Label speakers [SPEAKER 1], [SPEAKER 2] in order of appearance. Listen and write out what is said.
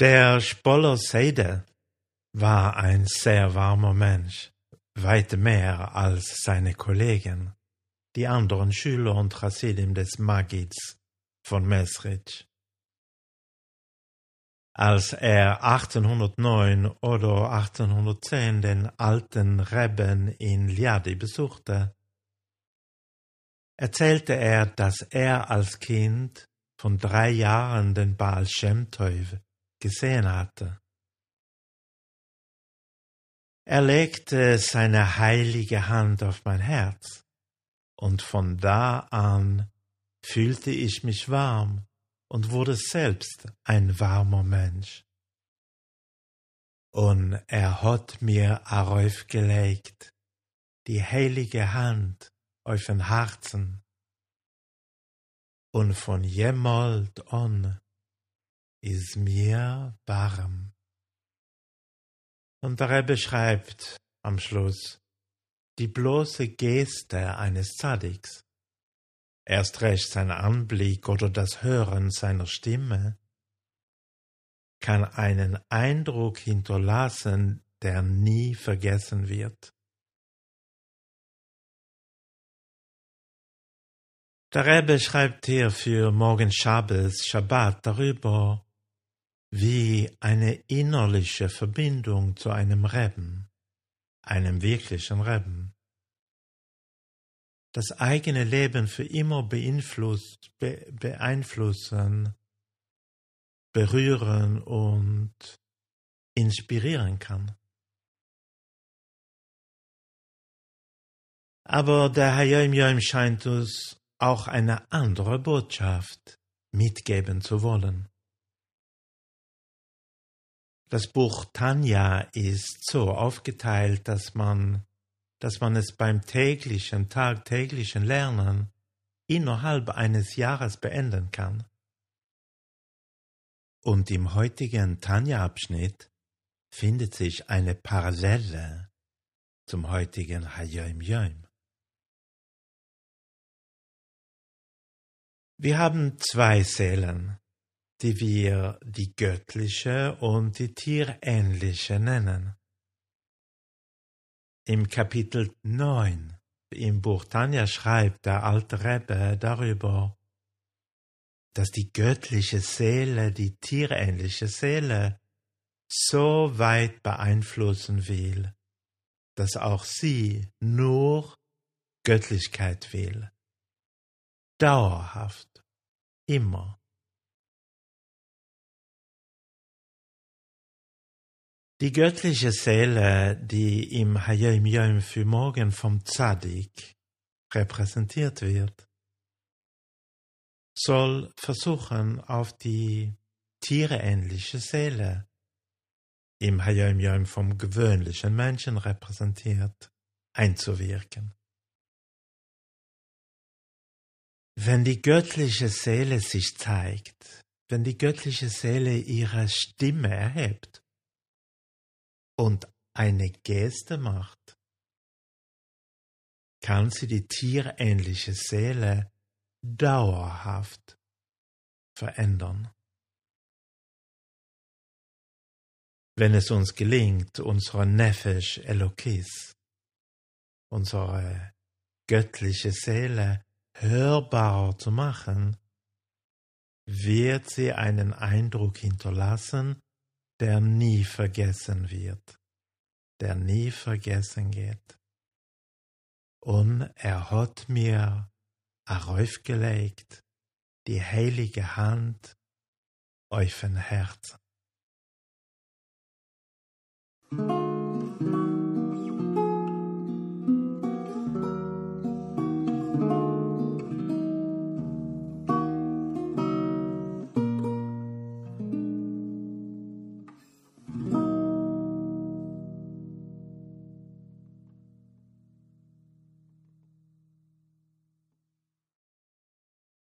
[SPEAKER 1] Der Spoller Seide war ein sehr warmer Mensch, weit mehr als seine Kollegen, die anderen Schüler und Hasidim des Magids von Mesrich. Als er 1809 oder 1810 den alten Rebben in Liadi besuchte, erzählte er, dass er als Kind von drei Jahren den Baal Shem gesehen hatte. Er legte seine heilige Hand auf mein Herz, und von da an fühlte ich mich warm und wurde selbst ein warmer Mensch. Und er hat mir aufgelegt die heilige Hand auf den Herzen, und von jemals an ist mir warm. Und der Rebbe schreibt am Schluss, die bloße Geste eines Zadiks, erst recht sein Anblick oder das Hören seiner Stimme, kann einen Eindruck hinterlassen, der nie vergessen wird. Der Rebbe schreibt hier für morgen Shabbos, Shabbat darüber, wie eine innerliche Verbindung zu einem Reben, einem wirklichen Reben. Das eigene Leben für immer beeinflusst, be beeinflussen, berühren und inspirieren kann. Aber der Hayom Yom scheint uns auch eine andere Botschaft mitgeben zu wollen. Das Buch Tanja ist so aufgeteilt, dass man, dass man es beim täglichen, tagtäglichen Lernen innerhalb eines Jahres beenden kann. Und im heutigen Tanja-Abschnitt findet sich eine Parallele zum heutigen Hayom Yom. Wir haben zwei Seelen, die wir die göttliche und die tierähnliche nennen. Im Kapitel 9 im Buch Tanja schreibt der alte Rebbe darüber, dass die göttliche Seele die tierähnliche Seele so weit beeinflussen will, dass auch sie nur Göttlichkeit will. Dauerhaft, immer. Die göttliche Seele, die im Hayom Yom für morgen vom Tzadik repräsentiert wird, soll versuchen, auf die tiereähnliche Seele, im Hayom Yom vom gewöhnlichen Menschen repräsentiert, einzuwirken. Wenn die göttliche Seele sich zeigt, wenn die göttliche Seele ihre Stimme erhebt, und eine Geste macht, kann sie die tierähnliche Seele dauerhaft verändern. Wenn es uns gelingt, unsere Nefesh Elokis, unsere göttliche Seele hörbarer zu machen, wird sie einen Eindruck hinterlassen, der nie vergessen wird, der nie vergessen geht. Und er hat mir aufgelegt die heilige Hand auf ein Herz.